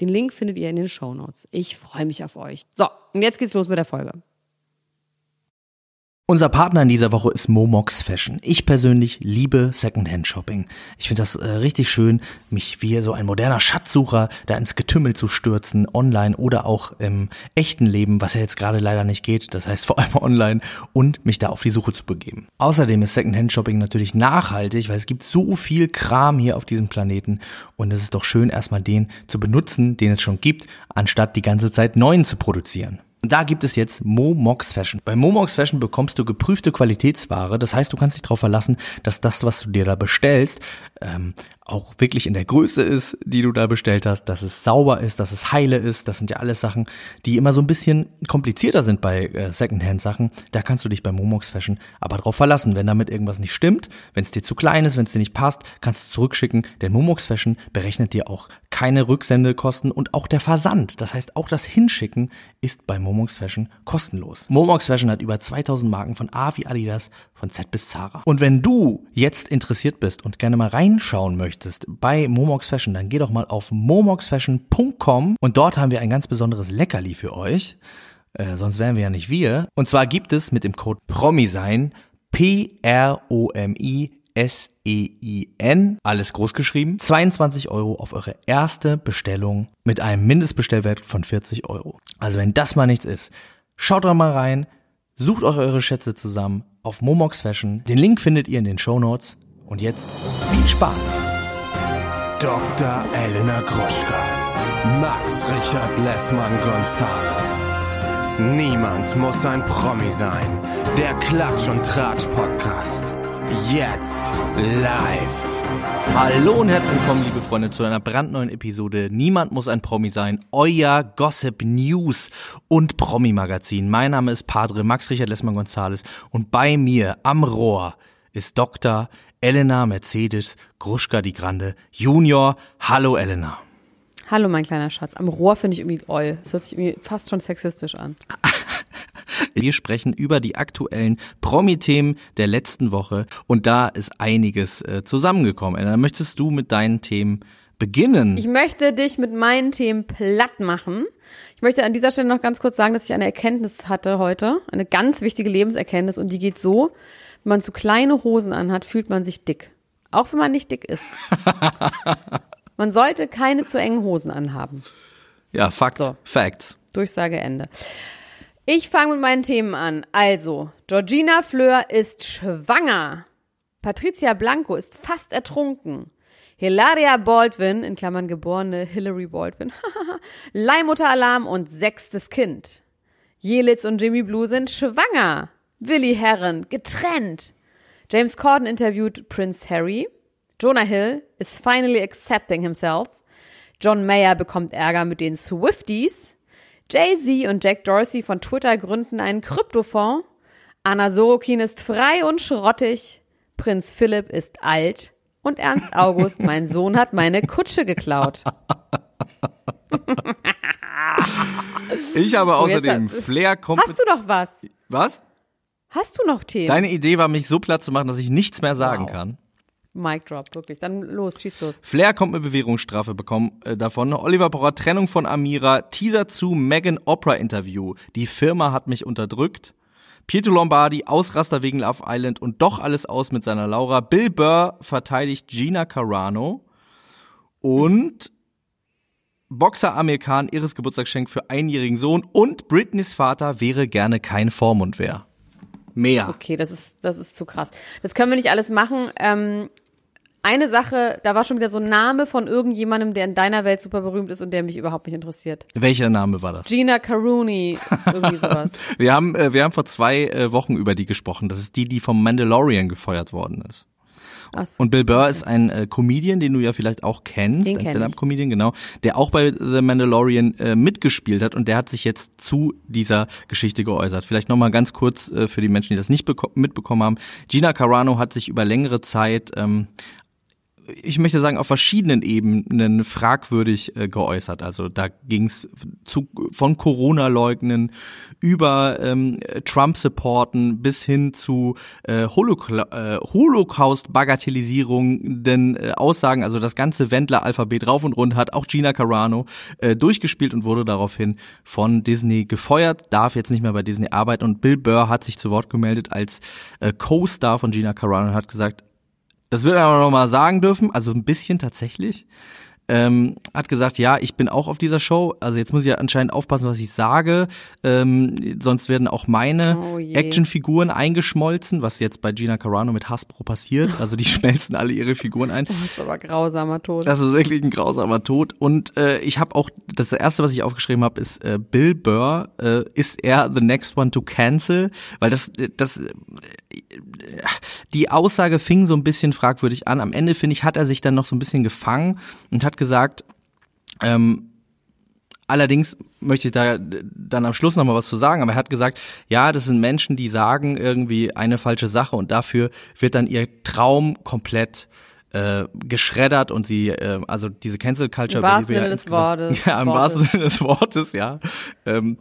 Den Link findet ihr in den Show Notes. Ich freue mich auf euch. So, und jetzt geht's los mit der Folge. Unser Partner in dieser Woche ist Momox Fashion. Ich persönlich liebe Secondhand Shopping. Ich finde das äh, richtig schön, mich wie so ein moderner Schatzsucher da ins Getümmel zu stürzen, online oder auch im echten Leben, was ja jetzt gerade leider nicht geht, das heißt vor allem online, und mich da auf die Suche zu begeben. Außerdem ist Secondhand Shopping natürlich nachhaltig, weil es gibt so viel Kram hier auf diesem Planeten und es ist doch schön, erstmal den zu benutzen, den es schon gibt, anstatt die ganze Zeit neuen zu produzieren. Da gibt es jetzt Momox Fashion. Bei Momox Fashion bekommst du geprüfte Qualitätsware. Das heißt, du kannst dich darauf verlassen, dass das, was du dir da bestellst, ähm, auch wirklich in der Größe ist, die du da bestellt hast, dass es sauber ist, dass es heile ist. Das sind ja alles Sachen, die immer so ein bisschen komplizierter sind bei äh, Secondhand-Sachen. Da kannst du dich bei Momox Fashion aber drauf verlassen. Wenn damit irgendwas nicht stimmt, wenn es dir zu klein ist, wenn es dir nicht passt, kannst du zurückschicken. Denn Momox Fashion berechnet dir auch keine Rücksendekosten und auch der Versand. Das heißt, auch das Hinschicken ist bei Momox Fashion kostenlos. Momox Fashion hat über 2000 Marken von A wie Adidas, von Z bis Zara. Und wenn du jetzt interessiert bist und gerne mal reinschauen möchtest, bei Momox Fashion, dann geh doch mal auf momoxfashion.com und dort haben wir ein ganz besonderes Leckerli für euch. Äh, sonst wären wir ja nicht wir. Und zwar gibt es mit dem Code PROMISEIN P-R-O-M-I S-E-I-N, alles groß geschrieben, 22 Euro auf eure erste Bestellung mit einem Mindestbestellwert von 40 Euro. Also wenn das mal nichts ist, schaut doch mal rein, sucht euch eure Schätze zusammen auf Momox Fashion. Den Link findet ihr in den Show Notes. Und jetzt viel Spaß! Dr. Elena Gruschka. Max Richard Lessmann Gonzales. Niemand muss ein Promi sein. Der Klatsch und Tratsch Podcast. Jetzt live. Hallo und herzlich willkommen, liebe Freunde, zu einer brandneuen Episode Niemand muss ein Promi sein, euer Gossip News und Promi Magazin. Mein Name ist Padre Max Richard Lessmann Gonzales und bei mir am Rohr ist Dr. Elena Mercedes Gruschka die Grande Junior. Hallo Elena. Hallo mein kleiner Schatz. Am Rohr finde ich irgendwie oll. Das hört sich irgendwie fast schon sexistisch an. Wir sprechen über die aktuellen Promi-Themen der letzten Woche und da ist einiges äh, zusammengekommen. Elena, möchtest du mit deinen Themen beginnen? Ich möchte dich mit meinen Themen platt machen. Ich möchte an dieser Stelle noch ganz kurz sagen, dass ich eine Erkenntnis hatte heute, eine ganz wichtige Lebenserkenntnis und die geht so, wenn man zu kleine Hosen anhat, fühlt man sich dick. Auch wenn man nicht dick ist. man sollte keine zu engen Hosen anhaben. Ja, Fakt. So. Facts. Durchsage Ende. Ich fange mit meinen Themen an. Also, Georgina Fleur ist schwanger. Patricia Blanco ist fast ertrunken. Hilaria Baldwin, in Klammern geborene Hillary Baldwin, Leihmutteralarm und sechstes Kind. Jelitz und Jimmy Blue sind schwanger. Willi Herren, getrennt. James Corden interviewt Prince Harry. Jonah Hill is finally accepting himself. John Mayer bekommt Ärger mit den Swifties. Jay-Z und Jack Dorsey von Twitter gründen einen Kryptofonds. Anna Sorokin ist frei und schrottig. Prinz Philipp ist alt. Und Ernst August, mein Sohn, hat meine Kutsche geklaut. ich habe so, außerdem Flair kommt. Hast du doch was? Was? Hast du noch Themen? Deine Idee war, mich so platt zu machen, dass ich nichts mehr sagen wow. kann. Mic drop, wirklich. Dann los, schieß los. Flair kommt mit Bewährungsstrafe bekommen äh, davon. Oliver Pocher, Trennung von Amira, Teaser zu Megan Opera Interview. Die Firma hat mich unterdrückt. Pietro Lombardi, Ausraster wegen Love Island und doch alles aus mit seiner Laura. Bill Burr verteidigt Gina Carano. Und Boxer Amir Khan, ihres Geburtstagsgeschenk für einjährigen Sohn. Und Britneys Vater wäre gerne kein Vormundwehr. Mehr. Okay, das ist, das ist zu krass. Das können wir nicht alles machen. Ähm, eine Sache, da war schon wieder so ein Name von irgendjemandem, der in deiner Welt super berühmt ist und der mich überhaupt nicht interessiert. Welcher Name war das? Gina Caruni, irgendwie sowas. Wir haben, äh, wir haben vor zwei äh, Wochen über die gesprochen. Das ist die, die vom Mandalorian gefeuert worden ist. So. Und Bill Burr ist ein äh, Comedian, den du ja vielleicht auch kennst, Den ein kenn Stand-up-Comedian, genau, der auch bei The Mandalorian äh, mitgespielt hat und der hat sich jetzt zu dieser Geschichte geäußert. Vielleicht nochmal ganz kurz äh, für die Menschen, die das nicht beko- mitbekommen haben. Gina Carano hat sich über längere Zeit ähm, ich möchte sagen, auf verschiedenen Ebenen fragwürdig äh, geäußert. Also da ging es von Corona-Leugnen über ähm, Trump-Supporten bis hin zu äh, äh, Holocaust-bagatellisierenden äh, Aussagen. Also das ganze Wendler-Alphabet rauf und rund hat auch Gina Carano äh, durchgespielt und wurde daraufhin von Disney gefeuert, darf jetzt nicht mehr bei Disney arbeiten. Und Bill Burr hat sich zu Wort gemeldet als äh, Co-Star von Gina Carano und hat gesagt, das wird er aber noch mal sagen dürfen, also ein bisschen tatsächlich. Ähm, hat gesagt, ja, ich bin auch auf dieser Show. Also jetzt muss ich ja anscheinend aufpassen, was ich sage. Ähm, sonst werden auch meine Oh. Actionfiguren eingeschmolzen, was jetzt bei Gina Carano mit Hasbro passiert. Also die schmelzen alle ihre Figuren ein. Das ist aber grausamer Tod. Das ist wirklich ein grausamer Tod. Und äh, ich habe auch, das erste, was ich aufgeschrieben habe, ist äh, Bill Burr, äh, ist er the next one to cancel? Weil das, äh, das, äh, die Aussage fing so ein bisschen fragwürdig an. Am Ende, finde ich, hat er sich dann noch so ein bisschen gefangen und hat gesagt, ähm, Allerdings möchte ich da dann am Schluss noch mal was zu sagen, aber er hat gesagt, ja, das sind Menschen, die sagen irgendwie eine falsche Sache und dafür wird dann ihr Traum komplett äh, geschreddert und sie, äh, also diese Cancel Culture, Im wahrsten Sinne des Wortes. ja, im wahrsten Sinne des Wortes, ja, ähm,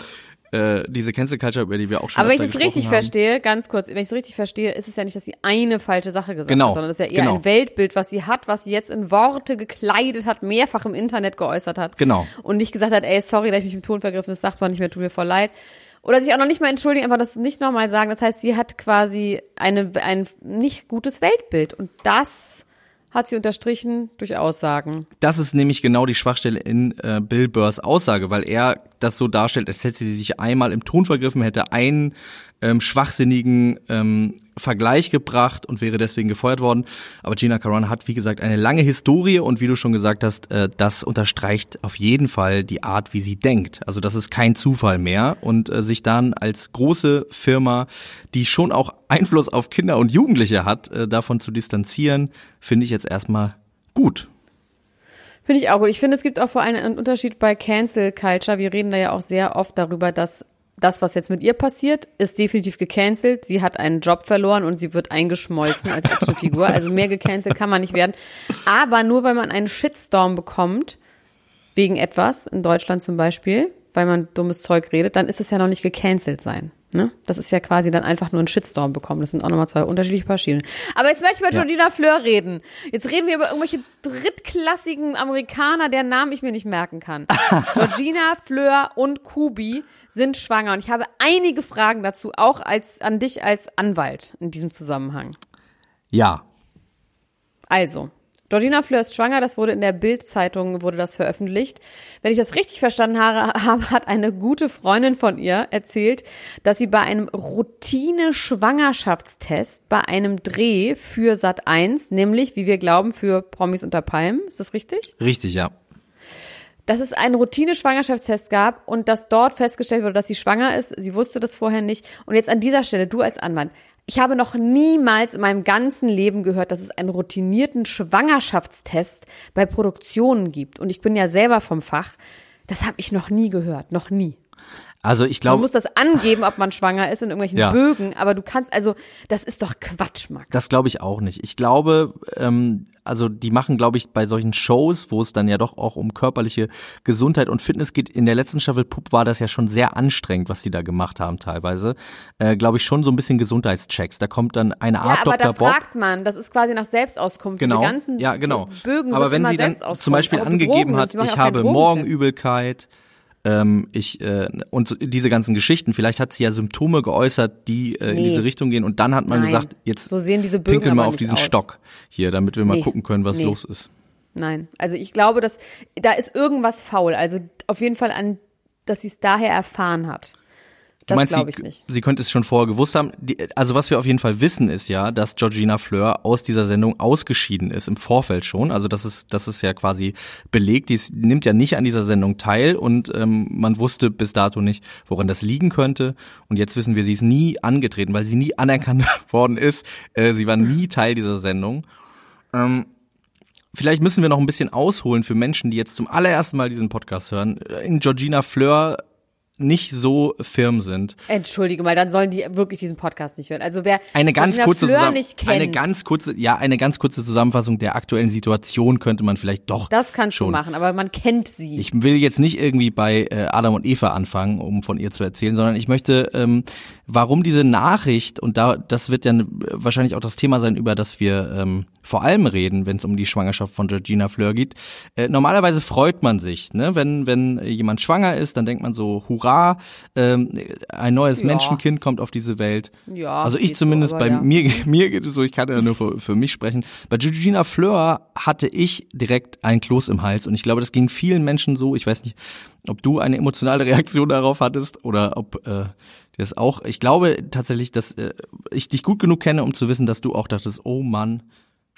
äh, diese Cancel Culture, über die wir auch schon Aber wenn ich es richtig haben. verstehe, ganz kurz, wenn ich es richtig verstehe, ist es ja nicht, dass sie eine falsche Sache gesagt Genau, hat, sondern das ist ja eher genau. ein Weltbild, was sie hat, was sie jetzt in Worte gekleidet hat, mehrfach im Internet geäußert hat. Genau. Und nicht gesagt hat, ey, sorry, dass ich mich im Ton vergriffen, das sagt man nicht mehr, tut mir voll leid. Oder sich auch noch nicht mal entschuldigen, einfach das nicht nochmal sagen. Das heißt, sie hat quasi eine, ein nicht gutes Weltbild. Und das hat sie unterstrichen durch Aussagen. Das ist nämlich genau die Schwachstelle in äh, Bill Burrs Aussage, weil er das so darstellt, als hätte sie sich einmal im Ton vergriffen, hätte einen ähm, schwachsinnigen ähm, Vergleich gebracht und wäre deswegen gefeuert worden. Aber Gina Carano hat, wie gesagt, eine lange Historie und wie du schon gesagt hast, äh, das unterstreicht auf jeden Fall die Art, wie sie denkt. Also das ist kein Zufall mehr und äh, sich dann als große Firma, die schon auch Einfluss auf Kinder und Jugendliche hat, äh, davon zu distanzieren, finde ich jetzt erstmal gut. Finde ich auch gut. Ich finde, es gibt auch vor allem einen Unterschied bei Cancel Culture. Wir reden da ja auch sehr oft darüber, dass das, was jetzt mit ihr passiert, ist definitiv gecancelt. Sie hat einen Job verloren und sie wird eingeschmolzen als Actionfigur. Also mehr gecancelt kann man nicht werden. Aber nur weil man einen Shitstorm bekommt, wegen etwas, in Deutschland zum Beispiel, weil man dummes Zeug redet, dann ist es ja noch nicht gecancelt sein. Ne? Das ist ja quasi dann einfach nur ein Shitstorm bekommen. Das sind auch nochmal zwei unterschiedliche Paar Schienen. Aber jetzt möchte ich über Georgina Fleur reden. Jetzt reden wir über irgendwelche drittklassigen Amerikaner, deren Namen ich mir nicht merken kann. Georgina Fleur und Kubi sind schwanger. Und ich habe einige Fragen dazu, auch als, an dich als Anwalt in diesem Zusammenhang. Ja, Also, Georgina Fleur ist schwanger, das wurde in der Bild-Zeitung, wurde das veröffentlicht. Wenn ich das richtig verstanden habe, hat eine gute Freundin von ihr erzählt, dass sie bei einem Routine-Schwangerschaftstest bei einem Dreh für Sat 1, nämlich, wie wir glauben, für Promis unter Palmen, ist das richtig? richtig, ja. dass es einen Routine-Schwangerschaftstest gab und dass dort festgestellt wurde, dass sie schwanger ist. Sie wusste das vorher nicht. Und jetzt an dieser Stelle, du als Anwalt, ich habe noch niemals in meinem ganzen Leben gehört, dass es einen routinierten Schwangerschaftstest bei Produktionen gibt. Und ich bin ja selber vom Fach. Das habe ich noch nie gehört, noch nie. Also ich Man glaube, muss das angeben, ob man schwanger ist in irgendwelchen Ja. Bögen, aber du kannst also, das ist doch Quatsch, Max. das glaube ich auch nicht. Ich glaube, ähm, also die machen, glaube ich, bei solchen Shows, wo es dann ja doch auch um körperliche Gesundheit und Fitness geht. In der letzten Staffel Pup war das ja schon sehr anstrengend, was die da gemacht haben teilweise. Äh, glaube ich schon so ein bisschen Gesundheitschecks. Da kommt dann eine ja, Art aber da Dr. Bob. fragt man, das ist quasi nach Selbstauskunft. Genau, Diese ganzen ja, genau. Bögen Aber sind wenn immer sie dann zum Beispiel Aber angegeben hat, ich habe. Morgenübelkeit, ähm, ich äh, und diese ganzen Geschichten, vielleicht hat sie ja Symptome geäußert, die äh, in Nee. diese Richtung gehen und dann hat man Nein. gesagt, jetzt So sehen diese Bögen pinkeln wir auf diesen aus. Stock hier, damit wir mal Nee. gucken können, was Nee. los ist. Nein, also ich glaube, dass da ist irgendwas faul. Also auf jeden Fall an, dass sie es daher erfahren hat. Du Das meinst, glaube sie, ich nicht. sie könnte es schon vorher gewusst haben. Die, also was wir auf jeden Fall wissen, ist ja, dass Georgina Fleur aus dieser Sendung ausgeschieden ist im Vorfeld schon. Also das ist, das ist ja quasi belegt. Die nimmt ja nicht an dieser Sendung teil und ähm, man wusste bis dato nicht, woran das liegen könnte. Und jetzt wissen wir, sie ist nie angetreten, weil sie nie anerkannt worden ist. Äh, sie war nie Teil dieser Sendung. Ähm, Vielleicht müssen wir noch ein bisschen ausholen für Menschen, die jetzt zum allerersten Mal diesen Podcast hören, in Georgina Fleur nicht so firm sind. Entschuldige mal, dann sollen die wirklich diesen Podcast nicht hören. Also wer Eine ganz kurze Fleur nicht kennt, eine ganz kurze ja, eine ganz kurze Zusammenfassung der aktuellen Situation könnte man vielleicht doch das kannst schon. du machen, aber man kennt sie. Ich will jetzt nicht irgendwie bei äh, Adam und Eva anfangen, um von ihr zu erzählen, sondern ich möchte, ähm, warum diese Nachricht, und da das wird ja wahrscheinlich auch das Thema sein, über das wir ähm, vor allem reden, wenn es um die Schwangerschaft von Georgina Fleur geht. Äh, normalerweise freut man sich, ne? wenn, wenn jemand schwanger ist, dann denkt man so, hurra, ähm, ein neues Ja. Menschenkind kommt auf diese Welt. Ja, also ich so, zumindest, aber bei ja. mir, mir geht es so, ich kann ja nur für, für mich sprechen. Bei Georgina Fleur hatte ich direkt ein Kloß im Hals und ich glaube, das ging vielen Menschen so. Ich weiß nicht, ob du eine emotionale Reaktion darauf hattest oder ob äh, das auch. Ich glaube tatsächlich, dass äh, ich dich gut genug kenne, um zu wissen, dass du auch dachtest, oh Mann,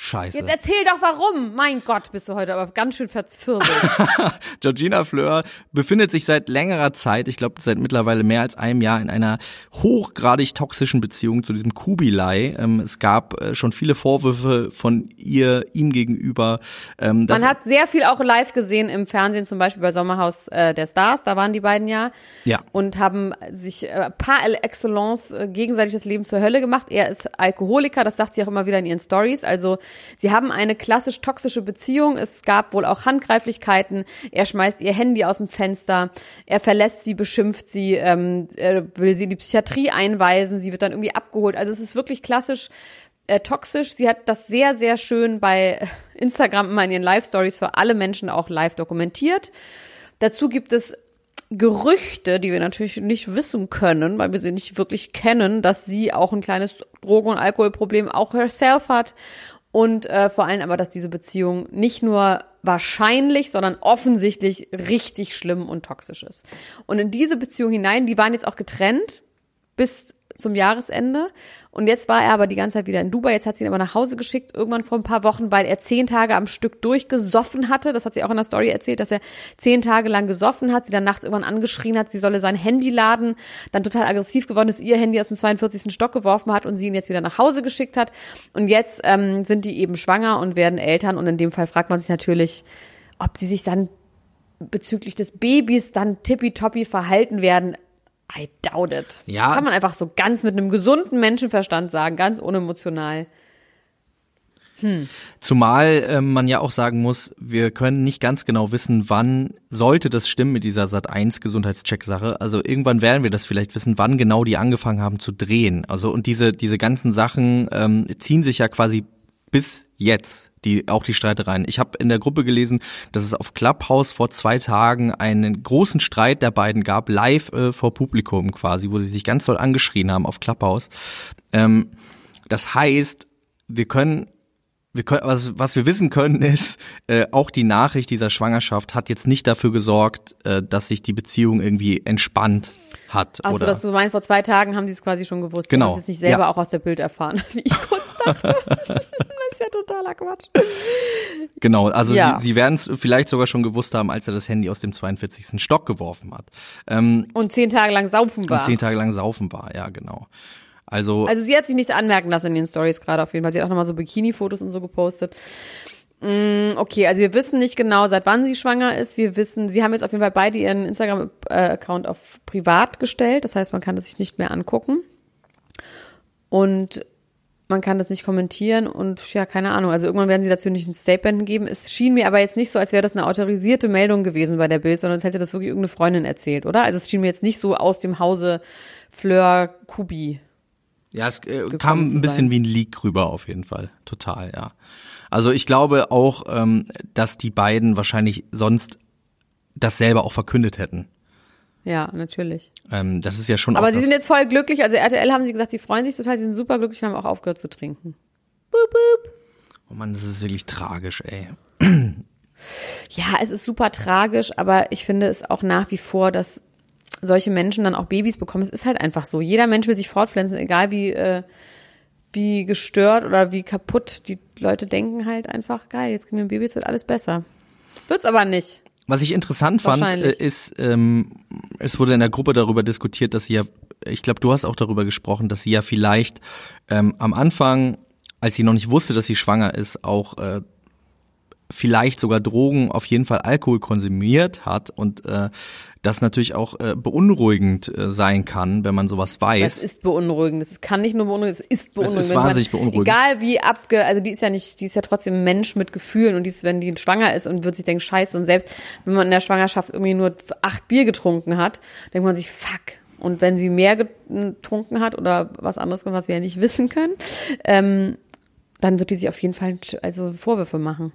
scheiße. Jetzt erzähl doch warum. Mein Gott, bist du heute aber ganz schön verzwirbelt. Georgina Fleur befindet sich seit längerer Zeit, ich glaube seit mittlerweile mehr als einem Jahr, in einer hochgradig toxischen Beziehung zu diesem Kubilai. Ähm, es gab äh, schon viele Vorwürfe von ihr, ihm gegenüber. Ähm, Man hat sehr viel auch live gesehen im Fernsehen, zum Beispiel bei Sommerhaus äh, der Stars, da waren die beiden ja. Ja. Und haben sich äh, par excellence äh, gegenseitig das Leben zur Hölle gemacht. Er ist Alkoholiker, das sagt sie auch immer wieder in ihren Stories. Also sie haben eine klassisch toxische Beziehung. Es gab wohl auch Handgreiflichkeiten. Er schmeißt ihr Handy aus dem Fenster. Er verlässt sie, beschimpft sie, ähm, er will sie in die Psychiatrie einweisen. Sie wird dann irgendwie abgeholt. Also es ist wirklich klassisch äh, toxisch. Sie hat das sehr, sehr schön bei Instagram immer in ihren Live-Stories für alle Menschen auch live dokumentiert. Dazu gibt es Gerüchte, die wir natürlich nicht wissen können, weil wir sie nicht wirklich kennen, dass sie auch ein kleines Drogen- und Alkoholproblem auch herself hat. Und äh, vor allem aber, dass diese Beziehung nicht nur wahrscheinlich, sondern offensichtlich richtig schlimm und toxisch ist. Und in diese Beziehung hinein, die waren jetzt auch getrennt bis zum Jahresende. Und jetzt war er aber die ganze Zeit wieder in Dubai. Jetzt hat sie ihn aber nach Hause geschickt, irgendwann vor ein paar Wochen, weil er zehn Tage am Stück durchgesoffen hatte. Das hat sie auch in der Story erzählt, dass er zehn Tage lang gesoffen hat, sie dann nachts irgendwann angeschrien hat, sie solle sein Handy laden, dann total aggressiv geworden ist, ihr Handy aus dem 42. Stock geworfen hat und sie ihn jetzt wieder nach Hause geschickt hat. Und jetzt ähm, sind die eben schwanger und werden Eltern. Und in dem Fall fragt man sich natürlich, ob sie sich dann bezüglich des Babys dann tippitoppi verhalten werden. I doubt it. Ja, Kann man einfach so ganz mit einem gesunden Menschenverstand sagen, ganz unemotional. Zumal ähm, man ja auch sagen muss, wir können nicht ganz genau wissen, wann sollte das stimmen mit dieser Sat 1 Gesundheitscheck-Sache. Also irgendwann werden wir das vielleicht wissen, wann genau die angefangen haben zu drehen. Also und diese diese ganzen Sachen ähm, ziehen sich ja quasi bis jetzt die auch die Streitereien. Ich habe in der Gruppe gelesen, dass es auf Clubhouse vor zwei Tagen einen großen Streit der beiden gab, live äh, vor Publikum quasi, wo sie sich ganz doll angeschrien haben auf Clubhouse. Ähm, das heißt, wir können wir können, was, was wir wissen können, ist, äh, auch die Nachricht dieser Schwangerschaft hat jetzt nicht dafür gesorgt, äh, dass sich die Beziehung irgendwie entspannt hat. Achso, oder? dass du meinst, vor zwei Tagen haben sie es quasi schon gewusst. Genau. Es jetzt nicht selber Ja. auch aus der Bild erfahren, wie ich kurz dachte. das ist ja totaler Quatsch. Genau, also Ja. sie, sie werden es vielleicht sogar schon gewusst haben, als er das Handy aus dem 42. Stock geworfen hat. Ähm, Und zehn Tage lang saufen war. und zehn Tage lang saufen war, ja, genau. Also, Also sie hat sich nichts anmerken lassen in den Stories gerade auf jeden Fall. Sie hat auch nochmal so Bikini-Fotos und so gepostet. Mm, Okay, also wir wissen nicht genau, seit wann sie schwanger ist. Wir wissen, sie haben jetzt auf jeden Fall beide ihren Instagram-Account auf privat gestellt. Das heißt, man kann das sich nicht mehr angucken. Und man kann das nicht kommentieren und ja, keine Ahnung. Also irgendwann werden sie dazu nicht ein Statement geben. Es schien mir aber jetzt nicht so, als wäre das eine autorisierte Meldung gewesen bei der Bild, sondern es hätte das wirklich irgendeine Freundin erzählt, oder? Also es schien mir jetzt nicht so aus dem Hause Fleur Kubi. Ja, es äh, kam ein bisschen sein. wie ein Leak rüber auf jeden Fall. Total, ja. Also ich glaube auch, ähm, dass die beiden wahrscheinlich sonst das selber auch verkündet hätten. Ja, natürlich. Ähm, das ist ja schon Aber sie sind jetzt voll glücklich. Also RTL haben sie gesagt, sie freuen sich total, sie sind super glücklich und haben auch aufgehört zu trinken. Oh Mann, das ist wirklich tragisch, ey. Ja, es ist super tragisch, aber ich finde es auch nach wie vor, dass solche Menschen dann auch Babys bekommen. Es ist halt einfach so. Jeder Mensch will sich fortpflanzen, egal wie, äh, wie gestört oder wie kaputt die Leute denken halt einfach, geil, jetzt kriegen wir ein Baby, jetzt wird alles besser. Wird's aber nicht. Was ich interessant fand, äh, ist, ähm, es wurde in der Gruppe darüber diskutiert, dass sie ja, ich glaube, du hast auch darüber gesprochen, dass sie ja vielleicht ähm, am Anfang, als sie noch nicht wusste, dass sie schwanger ist, auch äh, vielleicht sogar Drogen, auf jeden Fall Alkohol konsumiert hat und äh, das natürlich auch äh, beunruhigend äh, sein kann, wenn man sowas Das weiß. ist beunruhigend. Das kann nicht nur beunruhigend, es ist beunruhigend. ist Wenn man- wahnsinnig beunruhigend. Egal wie abge, also die ist ja nicht, die ist ja trotzdem ein Mensch mit Gefühlen und die ist, wenn die schwanger ist und wird sich denken, scheiße, und selbst wenn man in der Schwangerschaft irgendwie nur acht Bier getrunken hat, denkt man sich, fuck. Und wenn sie mehr getrunken hat oder was anderes, was wir ja nicht wissen können, ähm, dann wird die sich auf jeden Fall also Vorwürfe machen.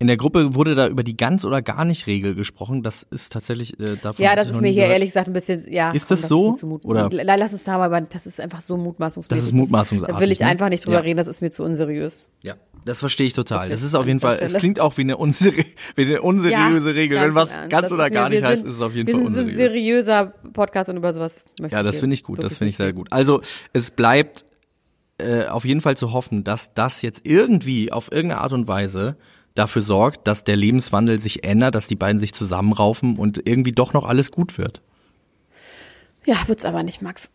In der Gruppe wurde da über die ganz oder gar nicht Regel gesprochen. Das ist tatsächlich äh, davon. Ja, das ist mir hier gehört. ehrlich gesagt ein bisschen, ja. Ist komm, das so? mir zu mut- Oder- La- Lass es da, aber das ist einfach so mutmaßungsmäßig. Das ist mutmaßungsartig, Da will ich ne? einfach nicht drüber Ja. reden, das ist mir zu unseriös. Ja, das verstehe ich total. Okay, das ist auf jeden Fall, es klingt auch wie eine, unseri wie eine unseriöse Ja, Regel. Wenn was ganz das oder ist gar mir- nicht wir heißt, sind- ist es auf jeden wir Fall sind ein unseriös. seriöser Podcast und über sowas möchte Ja, ich das hier finde ich gut, das finde ich sehr gut. Also es bleibt äh, auf jeden Fall zu hoffen, dass das jetzt irgendwie auf irgendeine Art und Weise dafür sorgt, dass der Lebenswandel sich ändert, dass die beiden sich zusammenraufen und irgendwie doch noch alles gut wird. Ja, wird's aber nicht, Max.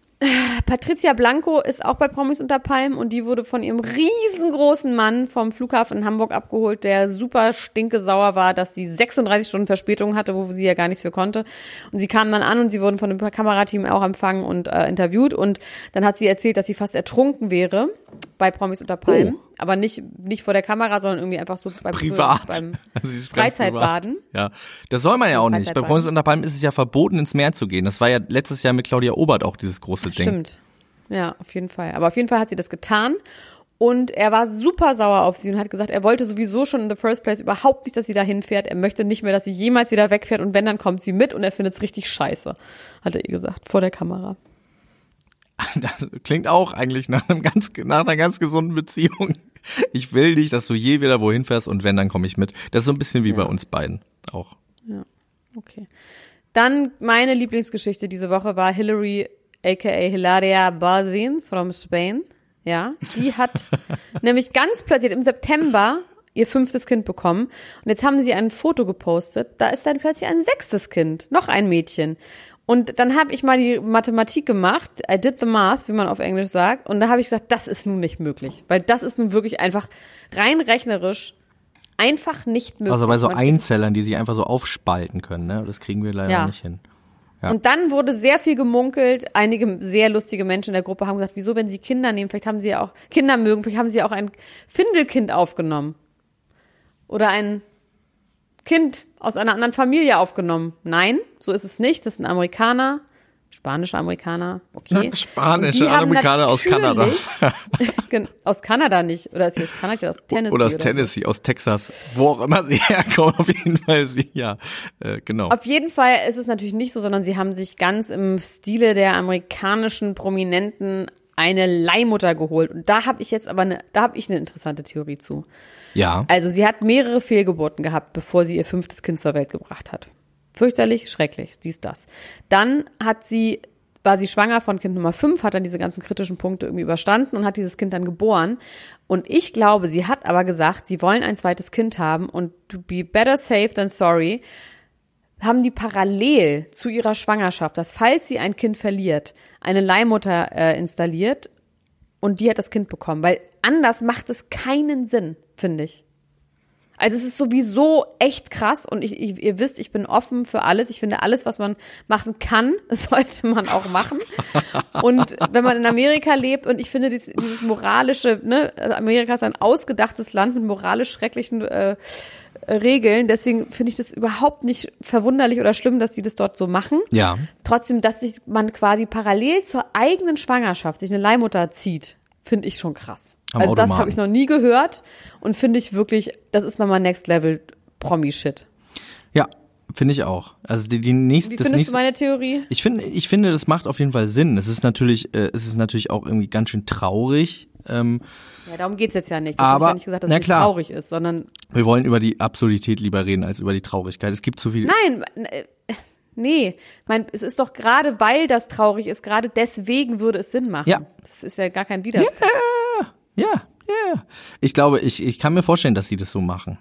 Patricia Blanco ist auch bei Promis unter Palmen und die wurde von ihrem riesengroßen Mann vom Flughafen in Hamburg abgeholt, der super stinkesauer war, dass sie 36 Stunden Verspätung hatte, wo sie ja gar nichts für konnte. Und sie kamen dann an und sie wurden von dem Kamerateam auch empfangen und äh, interviewt und dann hat sie erzählt, dass sie fast ertrunken wäre bei Promis unter Palmen, Oh. Aber nicht nicht vor der Kamera, sondern irgendwie einfach so beim, Privat. beim Also Freizeitbaden. privat. Ja, das soll man ja auch nicht. Bei. Promis unter Palmen ist es ja verboten, ins Meer zu gehen. Das war ja letztes Jahr mit Claudia Obert auch dieses große Ding. Stimmt. Ja, auf jeden Fall. Aber auf jeden Fall hat sie das getan. Und er war super sauer auf sie und hat gesagt, er wollte sowieso schon in the first place überhaupt nicht, dass sie da hinfährt. Er möchte nicht mehr, dass sie jemals wieder wegfährt. Und wenn, dann kommt sie mit und er findet es richtig scheiße, hat er ihr gesagt, vor der Kamera. Das klingt auch eigentlich nach, einem ganz, nach einer ganz gesunden Beziehung. Ich will nicht, dass du je wieder wohin fährst und wenn, dann komme ich mit. Das ist so ein bisschen wie bei uns beiden auch. Okay. Dann meine Lieblingsgeschichte diese Woche war Hillary, aka Hilaria Baldwin from Spain. Ja, die hat nämlich ganz plötzlich im September ihr fünftes Kind bekommen. Und jetzt haben sie ein Foto gepostet. Da ist dann plötzlich ein sechstes Kind, noch ein Mädchen. Und dann habe ich mal die Mathematik gemacht, I did the math, wie man auf Englisch sagt. Und da habe ich gesagt, das ist nun nicht möglich. Weil das ist nun wirklich einfach rein rechnerisch einfach nicht möglich. Also bei so Man Einzellern, die sich einfach so aufspalten können, ne? Das kriegen wir leider Ja. nicht hin. Ja. Und dann wurde sehr viel gemunkelt. Einige sehr lustige Menschen in der Gruppe haben gesagt, wieso, wenn sie Kinder nehmen, vielleicht haben sie ja auch Kinder mögen, vielleicht haben sie ja auch ein Findelkind aufgenommen. Oder ein Kind aus einer anderen Familie aufgenommen. Nein, so ist es nicht. Das sind Amerikaner, spanische Amerikaner, okay. Spanische Amerikaner aus Kanada. aus Kanada nicht. Oder ist sie aus Kanada? Aus Tennessee. Oder aus so. Tennessee, aus Texas, wo auch immer sie herkommen, auf jeden Fall sie, ja, äh, genau. Auf jeden Fall ist es natürlich nicht so, sondern sie haben sich ganz im Stile der amerikanischen Prominenten eine Leihmutter geholt. Und da habe ich jetzt aber eine, da habe ich eine interessante Theorie zu. Ja, Also sie hat mehrere Fehlgeburten gehabt, bevor sie ihr fünftes Kind zur Welt gebracht hat. Fürchterlich, schrecklich, dies, das. Dann hat sie, war sie schwanger von Kind Nummer fünf, hat dann diese ganzen kritischen Punkte irgendwie überstanden und hat dieses Kind dann geboren. Und ich glaube, sie hat aber gesagt, sie wollen ein zweites Kind haben und to be better safe than sorry, haben die parallel zu ihrer Schwangerschaft, dass falls sie ein Kind verliert, eine Leihmutter äh, installiert und die hat das Kind bekommen, weil anders macht es keinen Sinn, finde ich. Also es ist sowieso echt krass und ich, ich, ihr wisst, ich bin offen für alles. Ich finde, alles, was man machen kann, sollte man auch machen. Und wenn man in Amerika lebt und ich finde, dieses, dieses moralische, ne, Amerika ist ein ausgedachtes Land mit moralisch schrecklichen äh, Regeln. Deswegen finde ich das überhaupt nicht verwunderlich oder schlimm, dass die das dort so machen. ja. Trotzdem, dass sich man quasi parallel zur eigenen Schwangerschaft sich eine Leihmutter zieht, finde ich schon krass. Am also das Automaten. habe ich noch nie gehört und finde ich wirklich, das ist nochmal Next Level Promi-Shit. Ja, finde ich auch. Also die, die nächste, Wie das findest nächste, du meine Theorie? ich finde, ich finde, das macht auf jeden Fall Sinn. Es ist natürlich, äh, es ist natürlich auch irgendwie ganz schön traurig. Ähm, Ja, darum geht's jetzt ja nicht. Das Aber- habe ich ja nicht gesagt, dass es klar. traurig ist, sondern wir wollen über die Absurdität lieber reden als über die Traurigkeit. Es gibt zu viel. nein, äh, Nee, mein, es ist doch gerade, weil das traurig ist, gerade deswegen würde es Sinn machen. Ja. Das ist ja gar kein Widerspruch. Ja, ja. Ich glaube, ich, ich kann mir vorstellen, dass sie das so machen.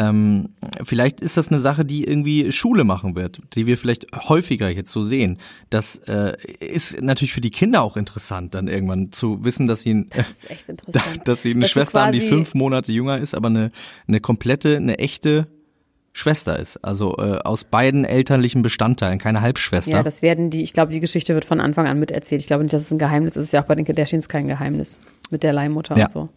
Ähm, vielleicht ist das eine Sache, die irgendwie Schule machen wird, die wir vielleicht häufiger jetzt so sehen. Das äh, ist natürlich für die Kinder auch interessant, dann irgendwann zu wissen, dass sie, ein, Das ist echt interessant. dass sie eine Dass Schwester haben, die fünf Monate jünger ist, aber eine, eine komplette, eine echte Schwester ist. Also äh, aus beiden elterlichen Bestandteilen, keine Halbschwester. Ja, das werden die, ich glaube, die Geschichte wird von Anfang an miterzählt. Ich glaube nicht, dass es ein Geheimnis ist. Es ist ja auch bei den Kardashians kein Geheimnis mit der Leihmutter Ja. und so.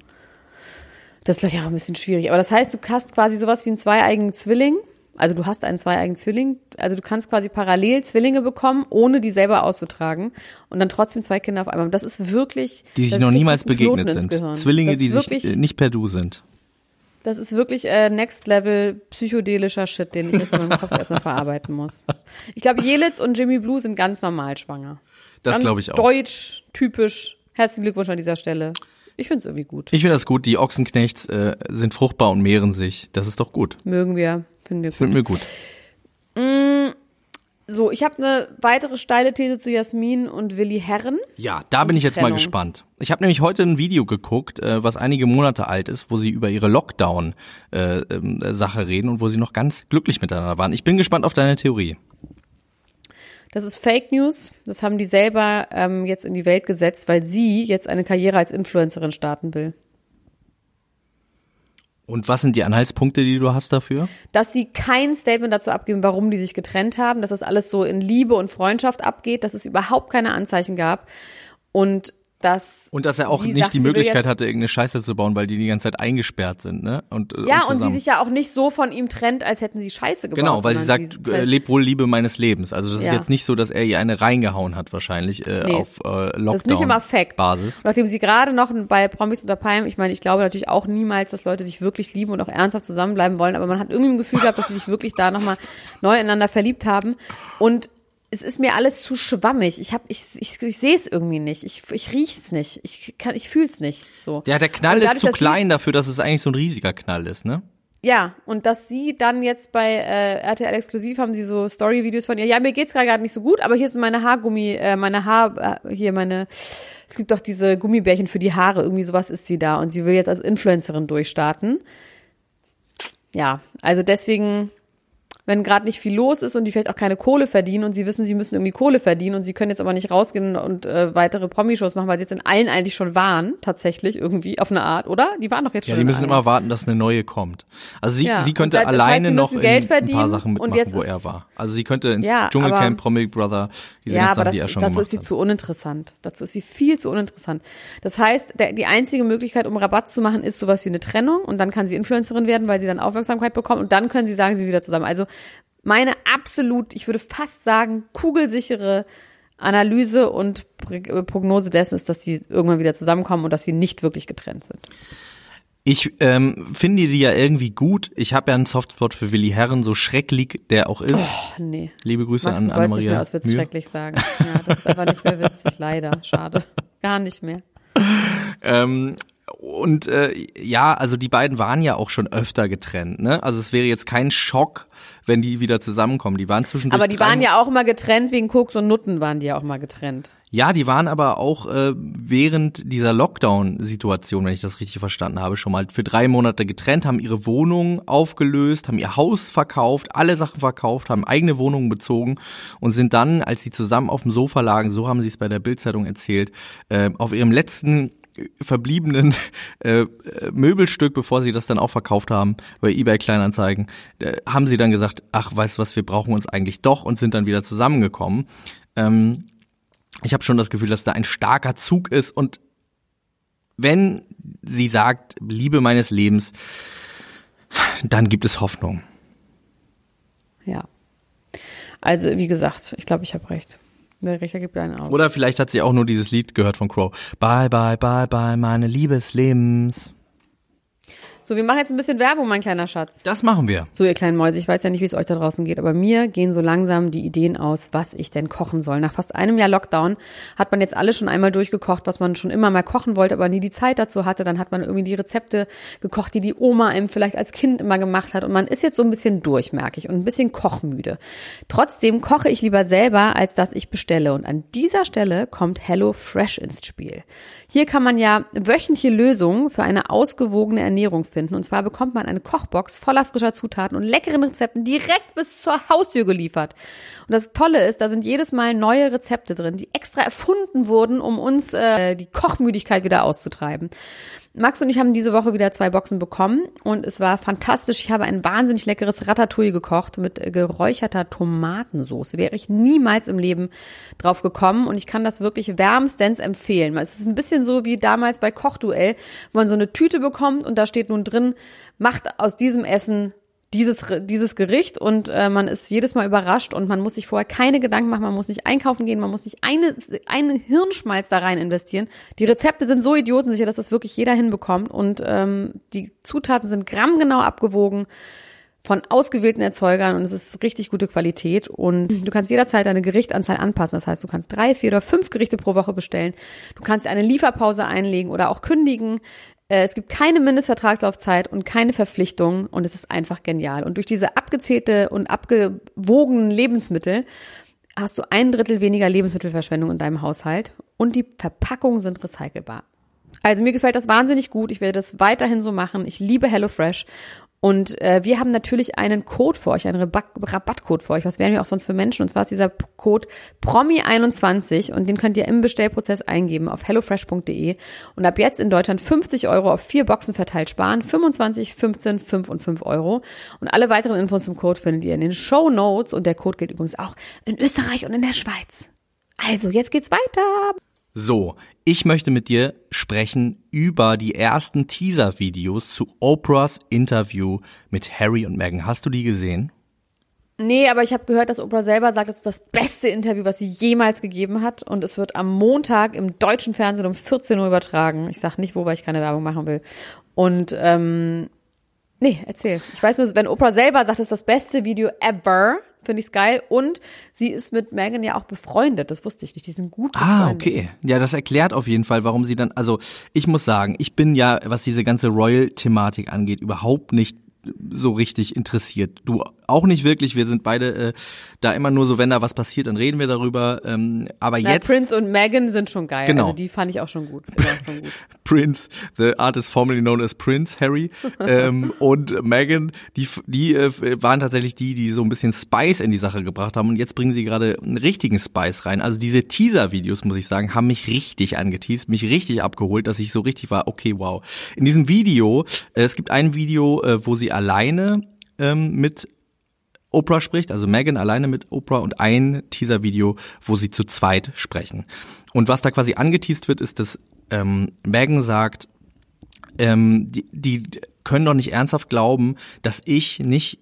Das ist vielleicht auch ein bisschen schwierig. Aber das heißt, du hast quasi sowas wie einen zweieigen Zwilling. Also du hast einen zweieigen Zwilling. Also du kannst quasi parallel Zwillinge bekommen, ohne die selber auszutragen. Und dann trotzdem zwei Kinder auf einmal. Das ist wirklich. die sich noch niemals begegnet sind. Zwillinge, die ist sich wirklich, äh, nicht per Du sind. Das ist wirklich äh, Next Level psychedelischer Shit, den ich jetzt in meinem Kopf erstmal verarbeiten muss. Ich glaube, Jelitz und Jimmy Blue sind ganz normal schwanger. Das glaube ich auch. Deutsch, typisch. Herzlichen Glückwunsch an dieser Stelle. Ich finde es irgendwie gut. Ich finde das gut. Die Ochsenknechts äh, sind fruchtbar und mehren sich. Das ist doch gut. Mögen wir, finden wir gut. Finden wir gut. So, ich habe eine weitere steile These zu Jasmin und Willi Herren. Ja, da bin ich jetzt mal Trennung. gespannt. Ich habe nämlich heute ein Video geguckt, äh, was einige Monate alt ist, wo sie über ihre Lockdown-Sache reden und wo sie noch ganz glücklich miteinander waren. Ich bin gespannt auf deine Theorie. Das ist Fake News. Das haben die selber ähm, jetzt in die Welt gesetzt, weil sie jetzt eine Karriere als Influencerin starten will. Und was sind die Anhaltspunkte, die du hast dafür? dass sie kein Statement dazu abgeben, warum die sich getrennt haben, dass das alles so in Liebe und Freundschaft abgeht, dass es überhaupt keine Anzeichen gab und dass Und dass er auch sie nicht sagt, die sie Möglichkeit hatte, irgendeine Scheiße zu bauen, weil die die ganze Zeit eingesperrt sind, ne? Und, äh, ja und sie zusammen. sich ja auch nicht so von ihm trennt, als hätten sie Scheiße gebaut. Genau, weil sie sagt, sie- äh, leb wohl Liebe meines Lebens. Also das Ja. ist jetzt nicht so, dass er ihr eine reingehauen hat wahrscheinlich äh, Nee. auf äh, Lockdown das ist nicht immer Fact. Basis. Und Nachdem sie gerade noch bei Promis unter Palmen, ich meine, ich glaube natürlich auch niemals, dass Leute sich wirklich lieben und auch ernsthaft zusammenbleiben wollen, aber man hat irgendwie ein Gefühl gehabt, dass sie sich wirklich da nochmal neu ineinander verliebt haben. Und es ist mir alles zu schwammig. Ich hab, ich, ich, ich sehe es irgendwie nicht. Ich, ich riech es nicht. Ich kann, ich fühle es nicht. So. Ja, der Knall Und ist dadurch, zu dass sie- klein dafür, dass es eigentlich so ein riesiger Knall ist, ne? Ja, und dass sie dann jetzt bei äh, RTL Exklusiv haben sie so Story-Videos von ihr. Ja, mir geht's gerade nicht so gut, aber hier sind meine Haargummi, äh, meine Haar, äh, hier meine, es gibt doch diese Gummibärchen für die Haare, irgendwie sowas ist sie da und sie will jetzt als Influencerin durchstarten. Ja, also deswegen, wenn gerade nicht viel los ist und die vielleicht auch keine Kohle verdienen und sie wissen, sie müssen irgendwie Kohle verdienen und sie können jetzt aber nicht rausgehen und äh, weitere Promi-Shows machen, weil sie jetzt in allen eigentlich schon waren, tatsächlich irgendwie auf eine Art, oder? Die waren doch jetzt Ja, schon die in müssen immer warten, dass eine neue kommt. Also sie, Ja, sie könnte das heißt, alleine sie noch müssen in Geld ein paar Sachen mitmachen, wo ist- er war. Also sie könnte ins Ja, Dschungelcamp, aber- Promi Brother, diese Ja, ganzen Sachen, die er das, schon dazu gemacht ist sie hat. zu uninteressant. Dazu ist sie viel zu uninteressant. Das heißt, der, die einzige Möglichkeit, um Rabatt zu machen, ist sowas wie eine Trennung und dann kann sie Influencerin werden, weil sie dann Aufmerksamkeit bekommt und dann können sie sagen, sie sind wieder zusammen. Also meine absolut, ich würde fast sagen, kugelsichere Analyse und Pr- Prognose dessen ist, dass sie irgendwann wieder zusammenkommen und dass sie nicht wirklich getrennt sind. Ich ähm, finde die ja irgendwie gut. Ich habe ja einen Softspot für Willi Herren, so schrecklich der auch ist. Ach nee. Liebe Grüße Max, an nicht Annemaria mehr aus Witz Mühe. schrecklich sagen. Ja, das ist aber nicht mehr witzig, leider. Schade. Gar nicht mehr. Ähm, und äh, ja, also die beiden waren ja auch schon öfter getrennt, ne? Also es wäre jetzt kein Schock, wenn die wieder zusammenkommen. Die waren zwischendurch Aber die waren ja auch mal getrennt, wegen Koks und Nutten waren die ja auch mal getrennt. Ja, die waren aber auch äh, während dieser Lockdown-Situation, wenn ich das richtig verstanden habe, schon mal für drei Monate getrennt, haben ihre Wohnung aufgelöst, haben ihr Haus verkauft, alle Sachen verkauft, haben eigene Wohnungen bezogen und sind dann, als sie zusammen auf dem Sofa lagen, so haben sie es bei der Bildzeitung erzählt, äh, auf ihrem letzten verbliebenen äh, äh, Möbelstück, bevor sie das dann auch verkauft haben bei eBay Kleinanzeigen, äh, haben sie dann gesagt, ach, weißt du was, wir brauchen uns eigentlich doch und sind dann wieder zusammengekommen. Ähm, ich habe schon das Gefühl, dass da ein starker Zug ist und wenn sie sagt, Liebe meines Lebens, dann gibt es Hoffnung. Ja. Also, wie gesagt, ich glaube, ich habe recht. Der Richter gibt einen aus. Oder vielleicht hat sie auch nur dieses Lied gehört von Crow. Bye, bye, bye, bye, meine Liebe des Lebens. So, wir machen jetzt ein bisschen Werbung, mein kleiner Schatz. Das machen wir. So, ihr kleinen Mäuse, ich weiß ja nicht, wie es euch da draußen geht, aber mir gehen so langsam die Ideen aus, was ich denn kochen soll. Nach fast einem Jahr Lockdown hat man jetzt alles schon einmal durchgekocht, was man schon immer mal kochen wollte, aber nie die Zeit dazu hatte. Dann hat man irgendwie die Rezepte gekocht, die die Oma einem vielleicht als Kind immer gemacht hat. Und man ist jetzt so ein bisschen durch, merke ich, und ein bisschen kochmüde. Trotzdem koche ich lieber selber, als dass ich bestelle. Und an dieser Stelle kommt Hello Fresh ins Spiel. Hier kann man ja wöchentliche Lösungen für eine ausgewogene Ernährung finden. Und zwar bekommt man eine Kochbox voller frischer Zutaten und leckeren Rezepten direkt bis zur Haustür geliefert. Und das Tolle ist, da sind jedes Mal neue Rezepte drin, die extra erfunden wurden, um uns äh, die Kochmüdigkeit wieder auszutreiben. Max und ich haben diese Woche wieder zwei Boxen bekommen und es war fantastisch. Ich habe ein wahnsinnig leckeres Ratatouille gekocht mit geräucherter Tomatensauce. Wäre ich niemals im Leben drauf gekommen und ich kann das wirklich wärmstens empfehlen. Es ist ein bisschen so wie damals bei Kochduell, wo man so eine Tüte bekommt und da steht nun drin, macht aus diesem Essen dieses, dieses Gericht und äh, man ist jedes Mal überrascht und man muss sich vorher keine Gedanken machen, man muss nicht einkaufen gehen, man muss nicht eine, einen Hirnschmalz da rein investieren. Die Rezepte sind so idiotensicher, dass das wirklich jeder hinbekommt und ähm, die Zutaten sind grammgenau abgewogen von ausgewählten Erzeugern und es ist richtig gute Qualität und du kannst jederzeit deine Gerichtanzahl anpassen. Das heißt, du kannst drei, vier oder fünf Gerichte pro Woche bestellen. Du kannst eine Lieferpause einlegen oder auch kündigen. Äh, es gibt keine Mindestvertragslaufzeit und keine Verpflichtung und es ist einfach genial. Und durch diese abgezählte und abgewogenen Lebensmittel hast du ein Drittel weniger Lebensmittelverschwendung in deinem Haushalt und die Verpackungen sind recycelbar. Also mir gefällt das wahnsinnig gut. Ich werde das weiterhin so machen. Ich liebe HelloFresh und äh, wir haben natürlich einen Code für euch, einen Rabattcode für euch. Was wären wir auch sonst für Menschen? Und zwar ist dieser Code PROMI21 und den könnt ihr im Bestellprozess eingeben auf hellofresh.de und ab jetzt in Deutschland 50 Euro auf vier Boxen verteilt sparen. 25, 15, 5 und 5 Euro. Und alle weiteren Infos zum Code findet ihr in den Show Notes und der Code gilt übrigens auch in Österreich und in der Schweiz. Also, jetzt geht's weiter. So, ich möchte mit dir sprechen über die ersten Teaser-Videos zu Oprahs Interview mit Harry und Meghan. Hast du die gesehen? Nee, aber ich habe gehört, dass Oprah selber sagt, es ist das beste Interview, was sie jemals gegeben hat. Und es wird am Montag im deutschen Fernsehen um 14 Uhr übertragen. Ich sage nicht wo, weil ich keine Werbung machen will. Und ähm, nee, erzähl. Ich weiß nur, wenn Oprah selber sagt, es ist das beste Video ever, finde ich geil. Und sie ist mit Megan ja auch befreundet. Das wusste ich nicht. Die sind gut befreundet. Ah, okay. Ja, das erklärt auf jeden Fall, warum sie dann, also ich muss sagen, ich bin ja, was diese ganze Royal-Thematik angeht, überhaupt nicht so richtig interessiert. Du auch nicht wirklich. Wir sind beide äh, da immer nur so, wenn da was passiert, dann reden wir darüber. Ähm, aber Na, jetzt. Prince und Megan sind schon geil. Genau. Also die fand ich auch schon gut. Schon gut. Prince, the artist formerly known as Prince, Harry. ähm, und Megan, die, die äh, waren tatsächlich die, die so ein bisschen Spice in die Sache gebracht haben. Und jetzt bringen sie gerade einen richtigen Spice rein. Also diese Teaser-Videos, muss ich sagen, haben mich richtig angeteased, mich richtig abgeholt, dass ich so richtig war, okay, wow. In diesem Video, äh, es gibt ein Video, äh, wo sie alleine ähm, mit Oprah spricht, also Megan alleine mit Oprah und ein Teaser-Video, wo sie zu zweit sprechen. Und was da quasi angeteased wird, ist, dass ähm, Megan sagt, ähm, die, die können doch nicht ernsthaft glauben, dass ich nicht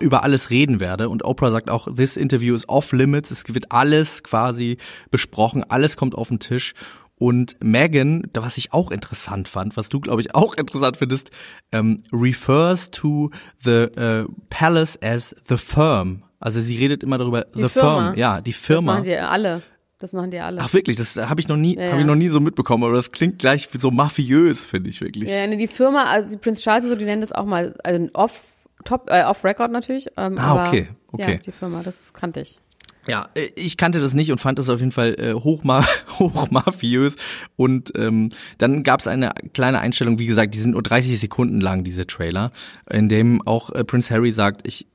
über alles reden werde. Und Oprah sagt auch, this interview is off limits. Es wird alles quasi besprochen, alles kommt auf den Tisch. Und Megan, was ich auch interessant fand, was du glaube ich auch interessant findest, ähm, refers to the uh, palace as the firm. Also sie redet immer darüber die the Firma. firm, ja, die Firma. Das machen die alle. Das machen die alle. Ach wirklich, das habe ich noch nie, ja, habe ich noch nie so mitbekommen, aber das klingt gleich so mafiös, finde ich wirklich. Ja, die Firma, also Prince Charles, so die nennen das auch mal, also off, top, äh, off Record natürlich. Ähm, ah, aber, okay, okay. Ja, die Firma, das kannte ich. Ja, äh, ich kannte das nicht und fand das auf jeden Fall äh, hochma hochmafiös. Und ähm, dann gab es eine kleine Einstellung, wie gesagt, die sind nur 30 Sekunden lang, diese Trailer, in dem auch äh, Prince Harry sagt, ich